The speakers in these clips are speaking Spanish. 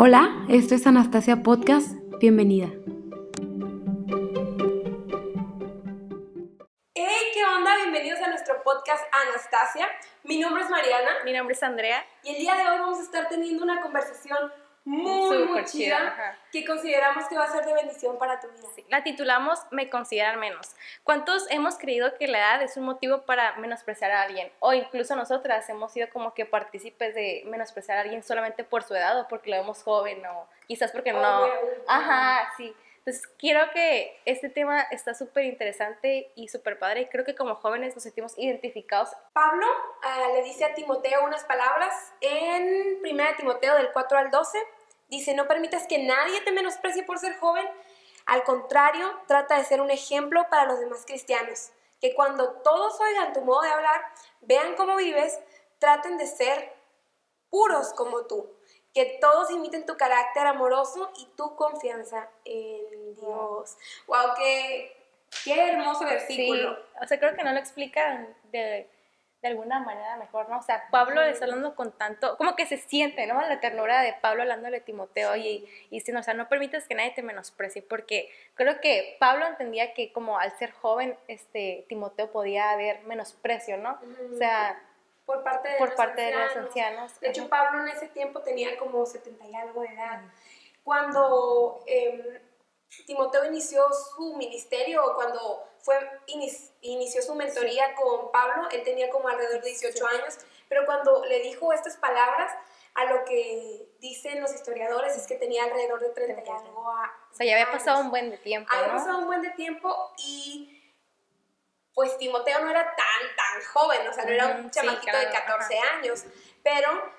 Hola, esto es Anastasia Podcast. Bienvenida. Hey, ¿qué onda? Bienvenidos a nuestro podcast Anastasia. Mi nombre es Mariana. Mi nombre es Andrea. Y el día de hoy vamos a estar teniendo una conversación muy, muy chida, que consideramos que va a ser de bendición para tu vida. La titulamos Me consideran menos. ¿Cuántos hemos creído que la edad es un motivo para menospreciar a alguien? O incluso nosotras hemos sido como que partícipes de menospreciar a alguien solamente por su edad o porque lo vemos joven o quizás porque no. Ajá, sí. Entonces, quiero que este tema está súper interesante y súper padre y creo que como jóvenes nos sentimos identificados. Pablo ah, le dice a Timoteo unas palabras en 1 Timoteo del 4 al 12 Dice, no permitas que nadie te menosprecie por ser joven. Al contrario, trata de ser un ejemplo para los demás cristianos. Que cuando todos oigan tu modo de hablar, vean cómo vives, traten de ser puros como tú. Que todos imiten tu carácter amoroso y tu confianza en Dios. ¡Wow! ¡Qué, qué hermoso versículo! Sí, o sea, creo que no lo explican de de alguna manera mejor, ¿no? O sea, Pablo le está hablando con tanto, como que se siente, ¿no? La ternura de Pablo hablándole a Timoteo y, y diciendo, o sea, no permitas que nadie te menosprecie, porque creo que Pablo entendía que como al ser joven, este, Timoteo podía haber menosprecio, ¿no? O sea, por parte de, por los, parte ancianos. de los ancianos. De hecho, Pablo en ese tiempo tenía como 70 y algo de edad. Cuando em, Timoteo inició su ministerio, cuando fue, inició su mentoría con Pablo, él tenía como alrededor de 18 años, pero cuando le dijo estas palabras, a lo que dicen los historiadores es que tenía alrededor de 30 y algo O sea, ya había pasado un buen de tiempo, Había pasado un buen de tiempo y pues Timoteo no era tan, tan joven, o sea, no era un chamaquito de 14 años, pero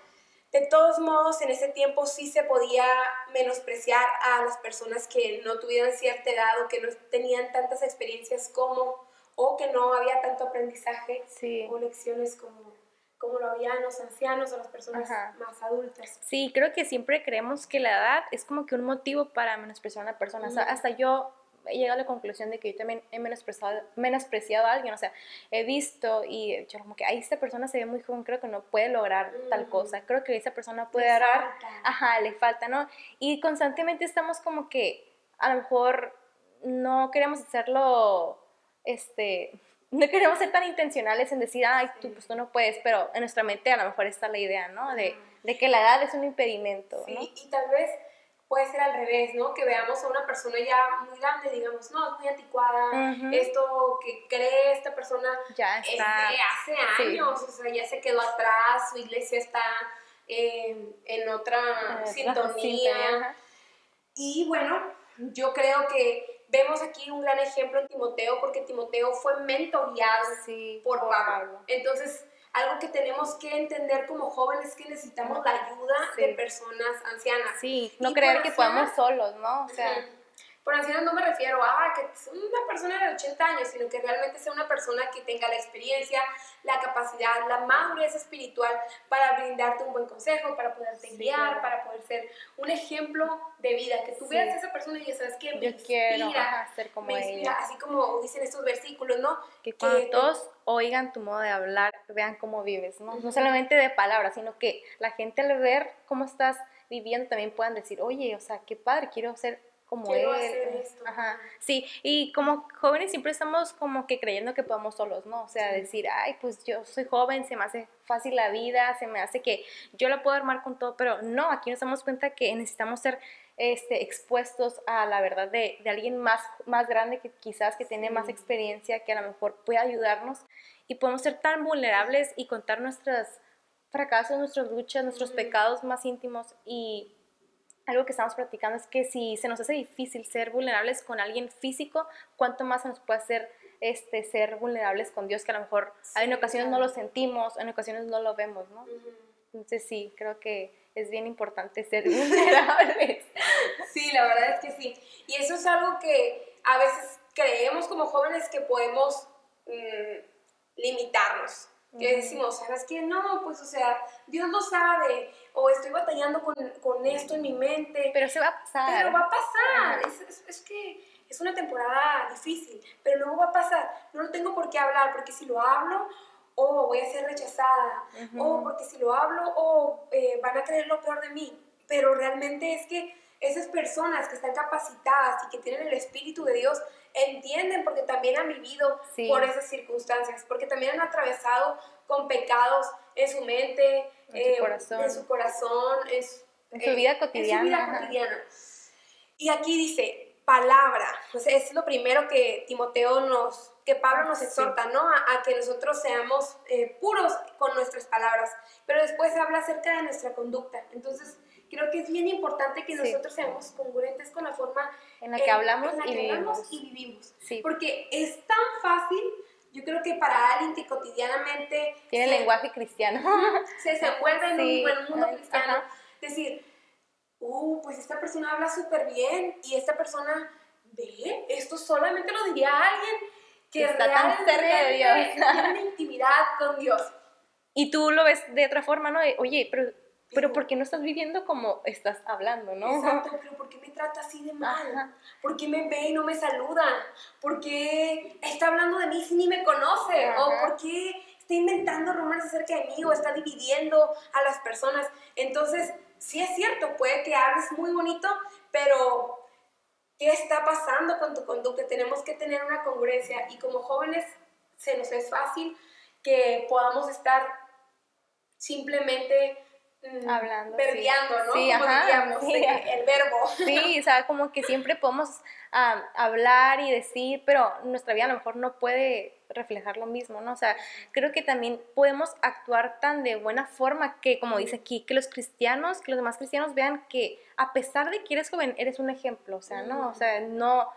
de todos modos, en ese tiempo sí se podía menospreciar a las personas que no tuvieran cierta edad o que no tenían tantas experiencias como, o que no había tanto aprendizaje o lecciones como, como lo habían los ancianos o las personas más adultas. Sí, creo que siempre creemos que la edad es como que un motivo para menospreciar a una persona. hasta yo he llegado a la conclusión de que yo también he menospreciado, menospreciado a alguien, o sea, he visto y he dicho como que, ahí esta persona se ve muy joven, creo que no puede lograr tal mm. cosa, creo que esa persona puede dar, ajá, le falta, ¿no? Y constantemente estamos como que, a lo mejor no queremos hacerlo, este, no queremos ser tan intencionales en decir, ay, tú, pues tú no puedes, pero en nuestra mente a lo mejor está la idea, ¿no? De, de que la edad es un impedimento, sí, ¿no? y tal vez puede ser revés, ¿no? Que veamos a una persona ya muy grande, digamos, no, es muy anticuada, esto que cree esta persona ya está. es de hace años, o sea, ya se quedó atrás, su iglesia está en otra sintonía. Y bueno, yo creo que vemos aquí un gran ejemplo en Timoteo, porque Timoteo fue mentoreado por, Pablo. Entonces, algo que tenemos que entender como jóvenes es que necesitamos la ayuda de personas ancianas. Sí, no creer que podamos solos, ¿no? O sea, por ancianos no me refiero a que una persona de 80 años, sino que realmente sea una persona que tenga la experiencia, la capacidad, la madurez espiritual para brindarte un buen consejo, para poderte guiar, para poder ser un ejemplo de vida, que tú veas a esa persona y ya sabes que me Yo quiero ser como ella. así como dicen estos versículos, ¿no? Que cuando todos oigan tu modo de hablar, vean cómo vives, ¿no? No solamente de palabras, sino que la gente al ver cómo estás viviendo también puedan decir, oye, o sea, qué padre, quiero ser como él. Ajá. Sí, y como jóvenes siempre estamos como que creyendo que podemos solos, ¿no? O sea, decir, ay, pues yo soy joven, se me hace fácil la vida, se me hace que yo la puedo armar con todo, pero no, aquí nos damos cuenta que necesitamos ser este, expuestos a la verdad de, de alguien más, más grande que quizás que tiene más experiencia, que a lo mejor puede ayudarnos y podemos ser tan vulnerables y contar nuestros fracasos, nuestras luchas, nuestros pecados más íntimos y algo que estamos practicando es que si se nos hace difícil ser vulnerables con alguien físico, ¿cuánto más se nos puede hacer este, ser vulnerables con Dios? Que a lo mejor en ocasiones no lo sentimos, en ocasiones no lo vemos, ¿no? Entonces sí, creo que es bien importante ser vulnerables. sí, la verdad es que sí. Y eso es algo que a veces creemos como jóvenes que podemos mm, limitarnos que decimos, ¿sabes qué? No, pues, o sea, Dios lo sabe, o estoy batallando con, con esto en mi mente. Pero se va a pasar. Pero va a pasar. Es, es, que es una temporada difícil, pero luego va a pasar. No lo tengo por qué hablar, porque si lo hablo, o voy a ser rechazada, o porque si lo hablo, o eh, van a creer lo peor de mí. pero realmente es que esas personas que están capacitadas y que tienen el Espíritu de Dios entienden porque también han vivido por esas circunstancias, porque también han atravesado con pecados en su mente, en su corazón, en su, corazón, en su, vida cotidiana. En su vida cotidiana. Y aquí dice, palabra, sea, es lo primero que Timoteo nos, que Pablo nos exhorta, ¿no? A, que nosotros seamos eh, puros con nuestras palabras, pero después habla acerca de nuestra conducta. Entonces, creo que es bien importante que nosotros seamos congruentes con la forma en la que hablamos, y, vivimos. y vivimos. Porque es tan fácil, yo creo que para alguien que cotidianamente... Tiene lenguaje cristiano. Se desenvuelve en, un, en un mundo cristiano. Decir, uh, pues esta persona habla súper bien y esta persona, ve, esto solamente lo diría alguien que está tan cerca de Dios. tiene una intimidad con Dios. Y tú lo ves de otra forma, ¿no? oye, pero pero ¿por qué no estás viviendo como estás hablando, no? Exacto, pero ¿por qué me trata así de mal? ¿Por qué me ve y no me saluda? ¿Por qué está hablando de mí si ni me conoce? ¿O por qué está inventando rumores acerca de mí o está dividiendo a las personas? Entonces, sí es cierto, puede que hables muy bonito, pero ¿qué está pasando con tu conducta? Tenemos que tener una congruencia y como jóvenes se nos es fácil que podamos estar simplemente Mm, hablando, verbiando, ¿no? Sí, ajá, sí, el verbo. Sí, o sea, como que siempre podemos hablar y decir, pero nuestra vida a lo mejor no puede reflejar lo mismo, ¿no? O sea, creo que también podemos actuar tan de buena forma que, como dice aquí, que los cristianos, que los demás cristianos vean que a pesar de que eres joven, eres un ejemplo, o sea, ¿no? O sea, no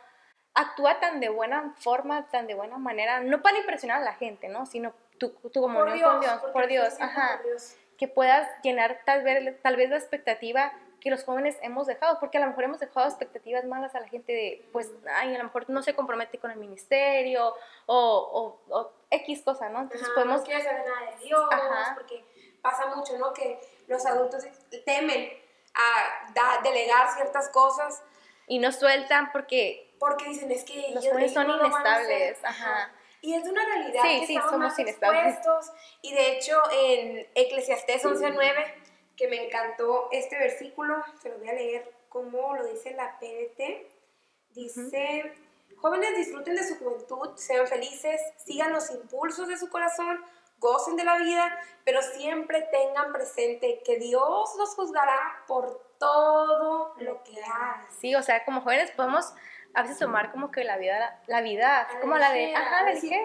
actúa tan de buena forma, tan de buena manera, no para impresionar a la gente, ¿no? Sino tu, tu comunión con Dios, por Dios, ajá. Por Dios que puedas llenar tal vez, tal vez la expectativa que los jóvenes hemos dejado, porque a lo mejor hemos dejado expectativas malas a la gente de, pues, ay, a lo mejor no se compromete con el ministerio o, o, X cosa, ¿no? Entonces podemos... No quiere saber nada de Dios, porque pasa mucho, ¿no? Que los adultos temen a delegar ciertas cosas. Y no sueltan porque... Porque dicen, es que los jóvenes son inestables, ajá. Y es una realidad que sí, estamos más expuestos. Y de hecho, en Eclesiastés 11.9, que me encantó este versículo, se lo voy a leer como lo dice la PDT, dice, jóvenes disfruten de su juventud, sean felices, sigan los impulsos de su corazón, gocen de la vida, pero siempre tengan presente que Dios los juzgará por todo lo que hagan. Sí, o sea, como jóvenes podemos a veces tomar como que la vida, la vida, como la de, ajá, la ligera.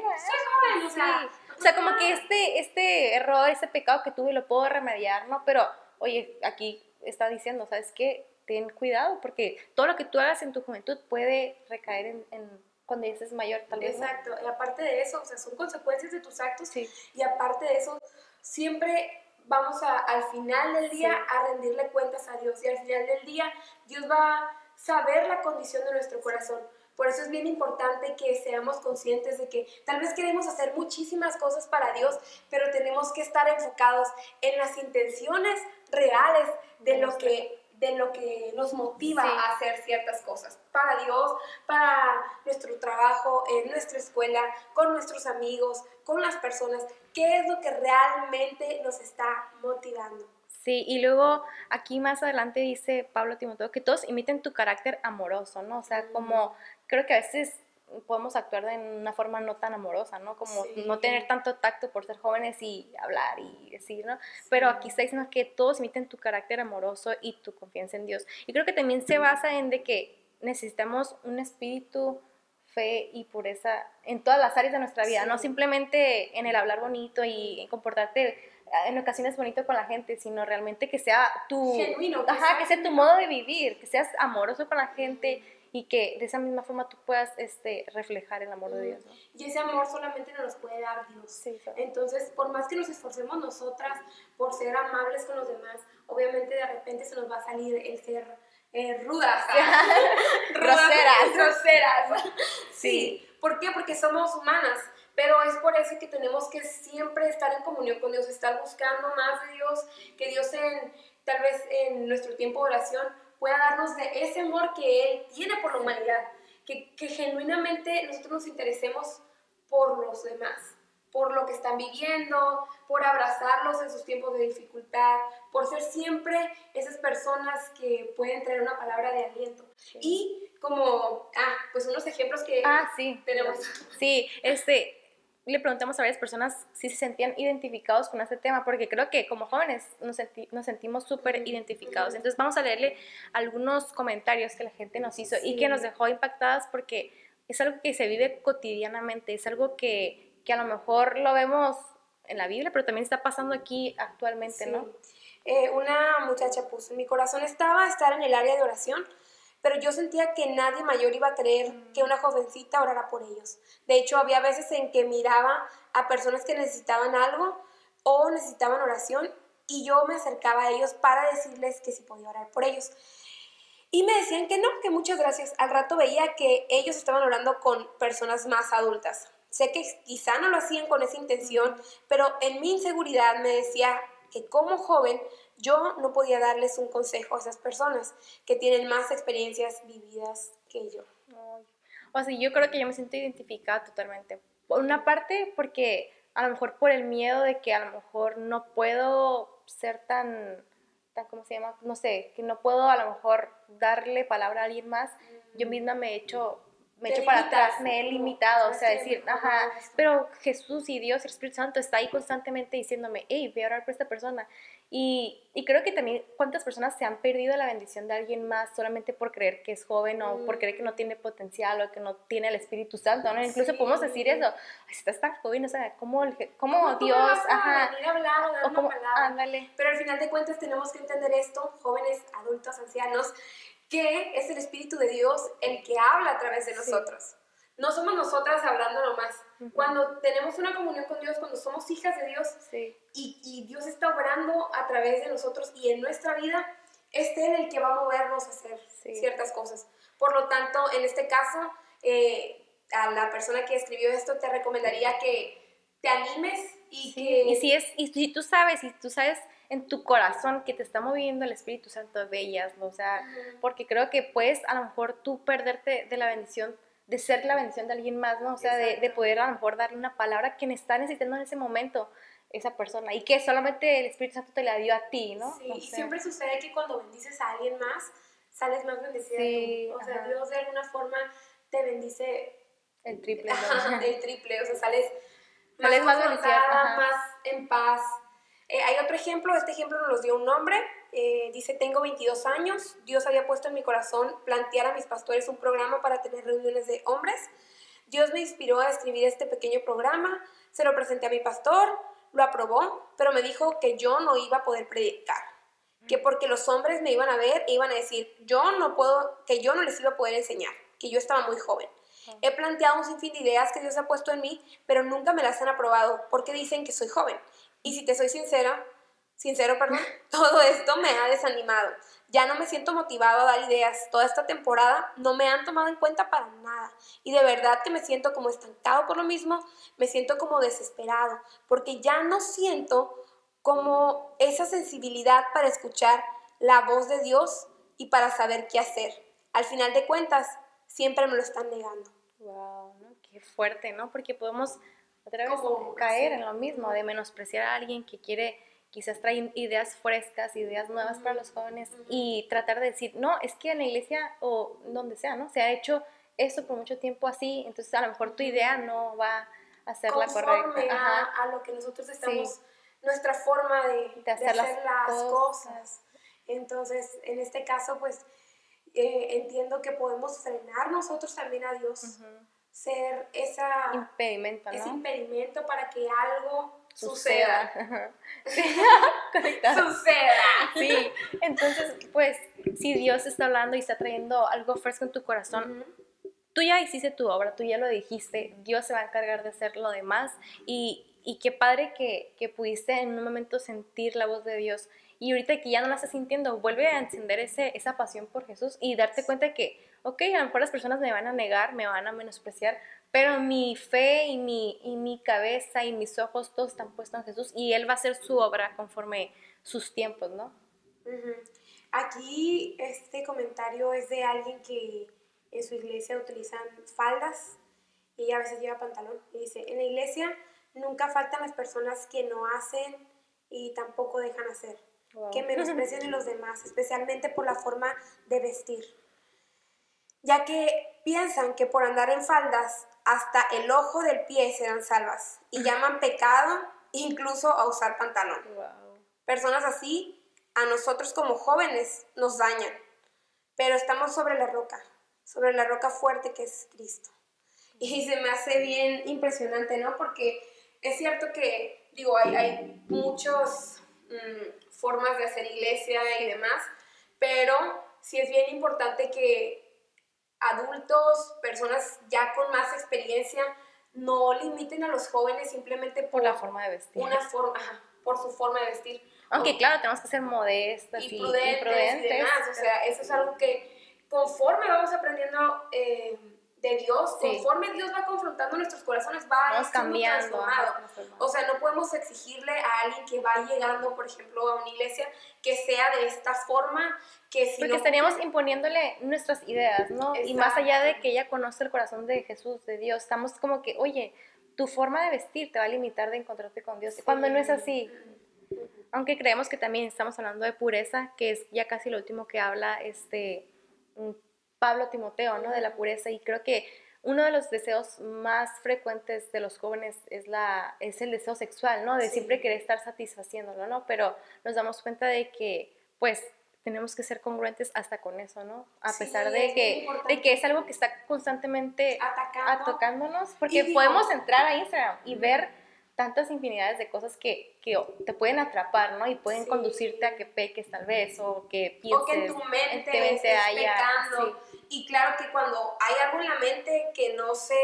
o sea, o sea, como que este, este error, este pecado que tuve lo puedo remediar, ¿no? Pero, oye, aquí está diciendo, ¿sabes qué? Ten cuidado, porque todo lo que tú hagas en tu juventud puede recaer en, en cuando ya estés mayor, tal vez. Exacto, y aparte de eso, o sea, son consecuencias de tus actos, sí. y aparte de eso, siempre vamos a, al final del día a rendirle cuentas a Dios, y al final del día Dios va saber la condición de nuestro corazón. Por eso es bien importante que seamos conscientes de que tal vez queremos hacer muchísimas cosas para Dios, pero tenemos que estar enfocados en las intenciones reales de lo que de lo que nos motiva a hacer ciertas cosas para Dios, para nuestro trabajo, en nuestra escuela, con nuestros amigos, con las personas, qué es lo que realmente nos está motivando. Sí, y luego aquí más adelante dice Pablo Timoteo que todos imiten tu carácter amoroso, ¿no? O sea, como creo que a veces podemos actuar de una forma no tan amorosa, ¿no? Como no tener tanto tacto por ser jóvenes y hablar y decir, ¿no? Pero aquí está diciendo que todos imiten tu carácter amoroso y tu confianza en Dios. Y creo que también se basa en de que necesitamos un espíritu fe y pureza en todas las áreas de nuestra vida, no simplemente en el hablar bonito y en comportarte en ocasiones bonito con la gente, sino realmente que sea tu genuino, que, ajá, que sea tu modo de vivir, que seas amoroso con la gente y que de esa misma forma tú puedas este, reflejar el amor de Dios. Y ese amor solamente nos puede dar Dios. Entonces, por más que nos esforcemos nosotras por ser amables con los demás, obviamente de repente se nos va a salir el ser eh, rudas, groseras. groseras. sí. ¿Por qué? Porque somos humanas pero es por eso que tenemos que siempre estar en comunión con Dios, estar buscando más de Dios, que Dios en, tal vez en nuestro tiempo de oración pueda darnos de ese amor que Él tiene por la humanidad, que, que genuinamente nosotros nos interesemos por los demás, por lo que están viviendo, por abrazarlos en sus tiempos de dificultad, por ser siempre esas personas que pueden traer una palabra de aliento. Y como, ah, pues unos ejemplos que ah, sí. tenemos. Sí, este, le preguntamos a varias personas si se sentían identificados con este tema, porque creo que como jóvenes nos, nos sentimos súper identificados. Entonces vamos a leerle algunos comentarios que la gente nos hizo y que nos dejó impactadas porque es algo que se vive cotidianamente, es algo que, que a lo mejor lo vemos en la Biblia, pero también está pasando aquí actualmente, ¿no? Eh, una muchacha puso, mi corazón estaba estar en el área de oración, pero yo sentía que nadie mayor iba a creer que una jovencita orara por ellos. De hecho, había veces en que miraba a personas que necesitaban algo o necesitaban oración y yo me acercaba a ellos para decirles que si podía orar por ellos. Y me decían que no, que muchas gracias. Al rato veía que ellos estaban orando con personas más adultas. Sé que quizá no lo hacían con esa intención, pero en mi inseguridad me decía que como joven yo no podía darles un consejo a esas personas que tienen más experiencias vividas que yo. O sea, yo creo que yo me siento identificada totalmente. Por una parte, porque a lo mejor por el miedo de que a lo mejor no puedo ser tan, tan ¿cómo se llama? No sé, que no puedo a lo mejor darle palabra a alguien más, yo misma me he hecho me echo para atrás, me he limitado, o sea, decir, ajá, pero Jesús y Dios, el Espíritu Santo está ahí constantemente diciéndome, hey, voy a orar por esta persona. Y, y, creo que también cuántas personas se han perdido la bendición de alguien más solamente por creer que es joven o por creer que no tiene potencial o que no tiene el Espíritu Santo, ¿no? Incluso podemos decir eso, estás tan joven, o sea, ¿cómo, cómo Dios, ajá, hablar, o cómo, ándale. Pero al final de cuentas tenemos que entender esto, jóvenes, adultos, ancianos, que es el Espíritu de Dios el que habla a través de nosotros. No somos nosotras hablando nomás. Cuando tenemos una comunión con Dios, cuando somos hijas de Dios y, y, Dios está obrando a través de nosotros y en nuestra vida, es Él el que va a movernos a hacer ciertas cosas. Por lo tanto, en este caso, eh, a la persona que escribió esto te recomendaría que te animes y que... Y si, es, y si tú sabes, y tú sabes en tu corazón que te está moviendo el Espíritu Santo ¿no? o sea, porque creo que puedes a lo mejor tú perderte de la bendición, de ser la bendición de alguien más, ¿no? O sea, de, de, poder a lo mejor darle una palabra que está necesitando en ese momento esa persona y que solamente el Espíritu Santo te la dio a ti, ¿no? Sí, y siempre sucede que cuando bendices a alguien más, sales más bendecida sí, tú. O sea, Dios de alguna forma te bendice el triple, ¿no? el triple, o sea, sales, sales más, más, más en paz, eh, hay otro ejemplo, este ejemplo nos lo dio un hombre, eh, dice, tengo 22 años, Dios había puesto en mi corazón plantear a mis pastores un programa para tener reuniones de hombres. Dios me inspiró a escribir este pequeño programa, se lo presenté a mi pastor, lo aprobó, pero me dijo que yo no iba a poder predicar, que porque los hombres me iban a ver e iban a decir, yo no puedo, que yo no les iba a poder enseñar, que yo estaba muy joven. He planteado un sinfín de ideas que Dios ha puesto en mí, pero nunca me las han aprobado porque dicen que soy joven. Y si te soy sincera, sincero, perdón, todo esto me ha desanimado. Ya no me siento motivado a dar ideas. Toda esta temporada no me han tomado en cuenta para nada. Y de verdad que me siento como estancado por lo mismo, me siento como desesperado, porque ya no siento como esa sensibilidad para escuchar la voz de Dios y para saber qué hacer. Al final de cuentas, siempre me lo están negando. Wow, qué fuerte, ¿no? Porque podemos otra vez caer en lo mismo, de menospreciar a alguien que quiere quizás traer ideas frescas, ideas nuevas para los jóvenes y tratar de decir, no, es que en la iglesia o donde sea, ¿no? Se ha hecho esto por mucho tiempo así, entonces a lo mejor tu idea no va a ser la correcta. A, a, lo que nosotros estamos, nuestra forma de, hacer, las, cosas. Entonces, en este caso, pues eh, entiendo que podemos frenar nosotros también a Dios ser esa, impedimento, ese impedimento para que algo suceda. suceda. Sí, entonces, pues, si Dios está hablando y está trayendo algo fresco en tu corazón, tú ya hiciste tu obra, tú ya lo dijiste, Dios se va a encargar de hacer lo demás. Y, y qué padre que, que pudiste en un momento sentir la voz de Dios. Y ahorita que ya no la estás sintiendo, vuelve a encender ese, esa pasión por Jesús y darte cuenta que, ok, a lo mejor las personas me van a negar, me van a menospreciar, pero mi fe y mi, y mi cabeza y mis ojos todos están puestos en Jesús y Él va a hacer su obra conforme sus tiempos, ¿no? Aquí este comentario es de alguien que en su iglesia utilizan faldas y a veces lleva pantalón. Y dice, en la iglesia nunca faltan las personas que no hacen y tampoco dejan hacer, Wow. que menosprecian a los demás, especialmente por la forma de vestir, ya que piensan que por andar en faldas hasta el ojo del pie se dan salvas y llaman pecado incluso a usar pantalón. Wow. Personas así, a nosotros como jóvenes, nos dañan, pero estamos sobre la roca, sobre la roca fuerte que es Cristo. Y se me hace bien impresionante, ¿no? Porque es cierto que, digo, hay, hay muchas mm, formas de hacer iglesia y demás, pero sí es bien importante que adultos, personas ya con más experiencia, no limiten a los jóvenes simplemente por, Por la forma de vestir. una forma, ajá, por su forma de vestir. Aunque claro, tenemos que ser modestas y, y prudentes, y prudentes. y demás. O sea, eso es algo que conforme vamos aprendiendo eh, de Dios, Sí. conforme Dios va confrontando nuestros corazones, va vamos cambiando. transformado. O sea, no podemos exigirle a alguien que va llegando, por ejemplo, a una iglesia, que sea de esta forma, que si Porque no estaríamos imponiéndole nuestras ideas, ¿no? Y más allá de que ella conoce el corazón de Jesús, de Dios, estamos como que, oye, tu forma de vestir te va a limitar de encontrarte con Dios. Cuando no es así. Aunque creemos que también estamos hablando de pureza, que es ya casi lo último que habla este Pablo Timoteo, ¿no? De la pureza. Y creo que uno de los deseos más frecuentes de los jóvenes es, la, es el deseo sexual, ¿no? De Sí. siempre querer estar satisfaciéndolo, ¿no? Pero nos damos cuenta de que, pues, tenemos que ser congruentes hasta con eso, ¿no? A Sí, pesar es de que, de que es algo que está constantemente atacando. atacándonos, porque digo- podemos entrar a Instagram y ver tantas infinidades de cosas que, que te pueden atrapar, ¿no? Y pueden Sí. conducirte a que peques tal vez, o que pienses, o que en tu mente, mente estés haya- pecando. Y claro que cuando hay algo en la mente que no se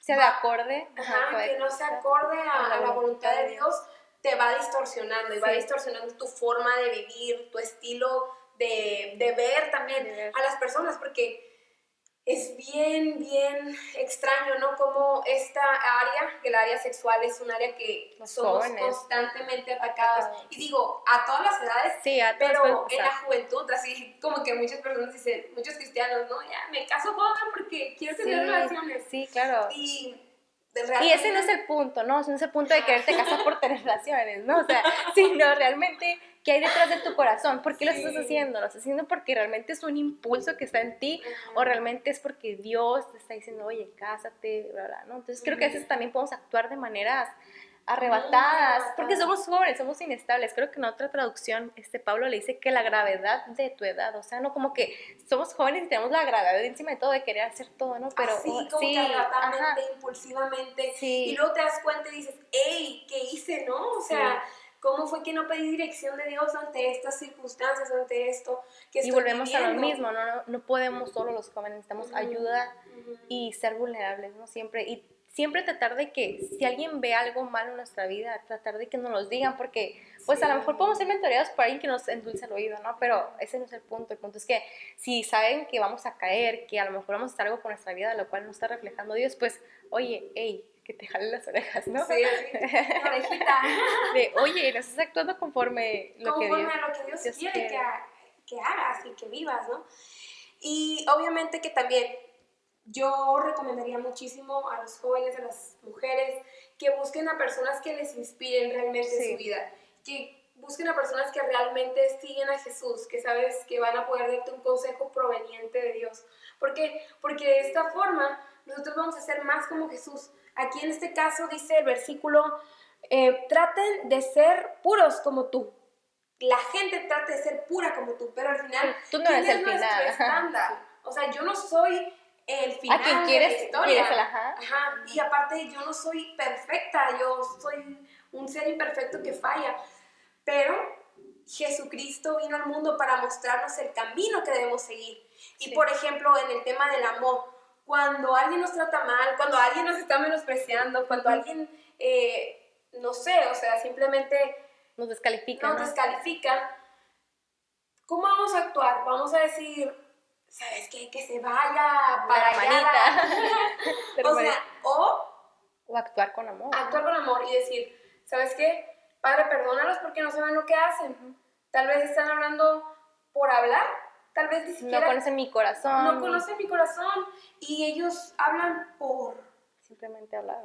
sea de va- acorde, ajá, que no se acorde a, a la voluntad de Dios, te va distorsionando y va Sí. distorsionando tu forma de vivir, tu estilo de, de ver también De ver. a las personas, porque es bien, bien extraño, ¿no? Como esta área, que el área sexual es un área que Los somos jóvenes. constantemente atacados. Atacados. Y digo, a todas las edades, Sí, a pero en la juventud, así como que muchas personas dicen, muchos cristianos, no, ya me caso joven porque quiero tener relaciones. Sí, claro. Y, Y ese no es el punto, ¿no? Ese no es el punto de quererte casar por tener relaciones, ¿no? O sea, sino realmente qué hay detrás de tu corazón. ¿Por qué lo estás Sí. haciendo? ¿Lo estás haciendo porque realmente es un impulso que está en ti o realmente es porque Dios te está diciendo, oye, cásate, bla, bla, ¿no? Entonces creo que a veces también podemos actuar de maneras arrebatadas, porque somos jóvenes, somos inestables. Creo que en otra traducción, este Pablo le dice que la gravedad de tu edad, o sea, no como que somos jóvenes y tenemos la gravedad encima de todo de querer hacer todo, ¿no? Pero así oh, como sí, que arrebatadamente, impulsivamente, Sí. y luego te das cuenta y dices, hey, ¿qué hice, no? O sea, ¿cómo fue que no pedí dirección de Dios ante estas circunstancias, ante esto que Y volvemos a lo mismo, ¿no? No, no podemos solo los jóvenes, necesitamos ayuda y ser vulnerables, ¿no? Siempre. Y siempre tratar de que si alguien ve algo malo en nuestra vida, tratar de que nos los digan, porque pues a lo Sí. mejor podemos ser mentoreados por alguien que nos endulce el oído, ¿no? Pero ese no es el punto. El punto es que si saben que vamos a caer, que a lo mejor vamos a hacer algo con nuestra vida, lo cual no está reflejando Dios, pues, oye, hey, que te jalen las orejas, ¿no? Sí, orejita. De, oye, no estás actuando conforme lo que conforme Dios... a lo que Dios, Dios quiere, quiere. Que, que hagas y que vivas, ¿no? Y obviamente que también yo recomendaría muchísimo a los jóvenes, a las mujeres, que busquen a personas que les inspiren realmente Sí. su vida, que busquen a personas que realmente siguen a Jesús, que sabes que van a poder darte un consejo proveniente de Dios. ¿Por qué? Porque de esta forma nosotros vamos a ser más como Jesús. Aquí en este caso dice el versículo, eh, traten de ser puros como tú. La gente trata de ser pura como tú, pero al final, Tú no ¿quién eres el final. estándar? O sea, yo no soy el final A quien de quieres, la historia. quieres el ajá. Ajá, Y aparte yo no soy perfecta, yo soy un ser imperfecto que falla, pero Jesucristo vino al mundo para mostrarnos el camino que debemos seguir. Y Sí. por ejemplo, en el tema del amor, cuando alguien nos trata mal, cuando alguien nos está menospreciando, cuando alguien, eh, no sé, o sea, simplemente Nos descalifican, nos ¿no? descalifica, ¿cómo vamos a actuar? Vamos a decir, ¿sabes qué? Que se vaya para la allá. o sea, o o actuar con amor. actuar con amor y decir, ¿sabes qué? Padre, perdónalos porque no saben lo que hacen. Tal vez están hablando por hablar, tal vez ni no siquiera conocen mi corazón. no conocen mi corazón y ellos hablan por simplemente hablar.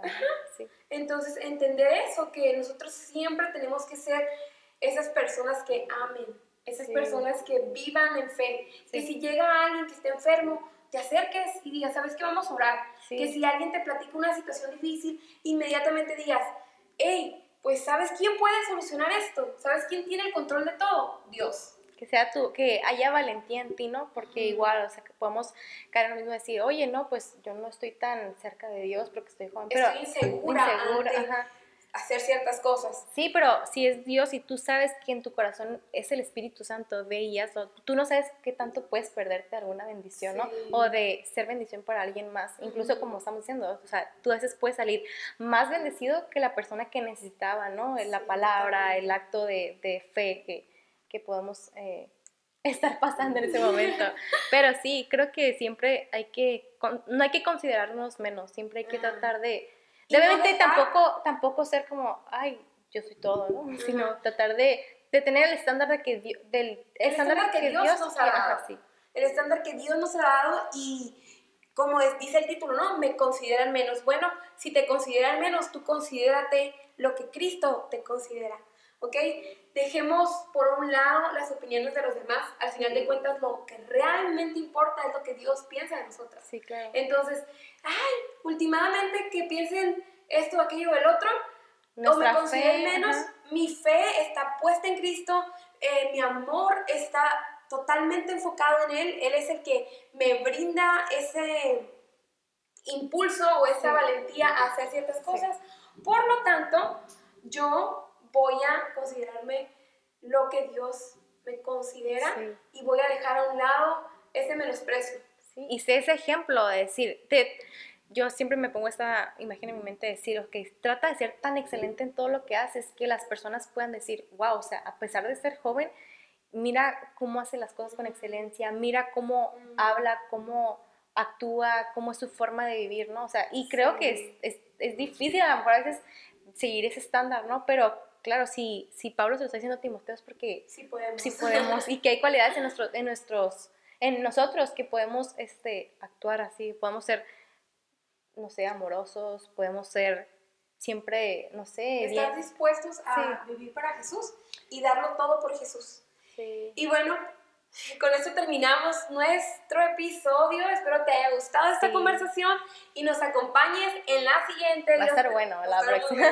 Sí. Entonces, entender eso, que nosotros siempre tenemos que ser esas personas que amen, esas Sí. personas que vivan en fe. Que si llega alguien que esté enfermo, te acerques y digas, ¿sabes qué? Vamos a orar. Sí. Que si alguien te platica una situación difícil, inmediatamente digas, hey, pues ¿sabes quién puede solucionar esto? ¿Sabes quién tiene el control de todo? Dios. que sea tú, que haya valentía en ti, ¿no? Porque igual, o sea, que podemos caer en lo mismo de decir, oye, no, pues yo no estoy tan cerca de Dios porque estoy joven, pero Estoy insegura, insegura, ante ajá. Hacer ciertas cosas. Sí, pero si es Dios y tú sabes que en tu corazón es el Espíritu Santo de ellas, o tú no sabes qué tanto puedes perderte de alguna bendición, ¿no? O de ser bendición para alguien más. Incluso como estamos diciendo, o sea, tú a veces puedes salir más bendecido que la persona que necesitaba, ¿no? La palabra, el acto de, de fe que, que podemos eh, estar pasando en ese momento. Pero sí, creo que siempre hay que, con- no hay que considerarnos menos, siempre hay que tratar de, No obviamente dejar- tampoco, tampoco ser como, ay, yo soy todo, ¿no? Sino tratar de, de tener el estándar de que Dios, del El estándar que Dios nos ha dado. el estándar que Dios nos ha dado y como es- dice el título, ¿no? Me consideran menos. Bueno, si te consideran menos, tú considérate lo que Cristo te considera, ¿ok? Dejemos por un lado las opiniones de los demás. Al final de cuentas, lo que realmente importa es lo que Dios piensa de nosotras. Sí, claro. Entonces, ay, últimamente que piensen esto, aquello o el otro, o me Nuestra consideren menos, ajá. mi fe está puesta en Cristo, eh, mi amor está totalmente enfocado en Él, Él es el que me brinda ese impulso o esa valentía a hacer ciertas cosas. Por lo tanto, yo voy a considerarme lo que Dios me considera Sí. y voy a dejar a un lado ese menosprecio. Sí, y sé ese ejemplo de decir, te, yo siempre me pongo esta imagen en mi mente de decir, ok, trata de ser tan excelente en todo lo que haces que las personas puedan decir, wow, o sea, a pesar de ser joven, mira cómo hace las cosas con excelencia, mira cómo Mm. habla, cómo actúa, cómo es su forma de vivir, ¿no? O sea, y creo que es, Sí. es, es difícil a lo mejor a veces seguir ese estándar, ¿no? Pero claro, si, si Pablo se lo está diciendo a Timoteo es porque Sí podemos. sí podemos y que hay cualidades en, nuestro, en nuestros en nosotros que podemos este actuar así podemos ser no sé amorosos podemos ser siempre no sé Estar bien dispuestos a vivir para Jesús y darlo todo por Jesús. Sí. Y bueno, con esto terminamos nuestro episodio. Espero te haya gustado esta Sí. conversación y nos acompañes en la siguiente. va a estar bueno la próxima.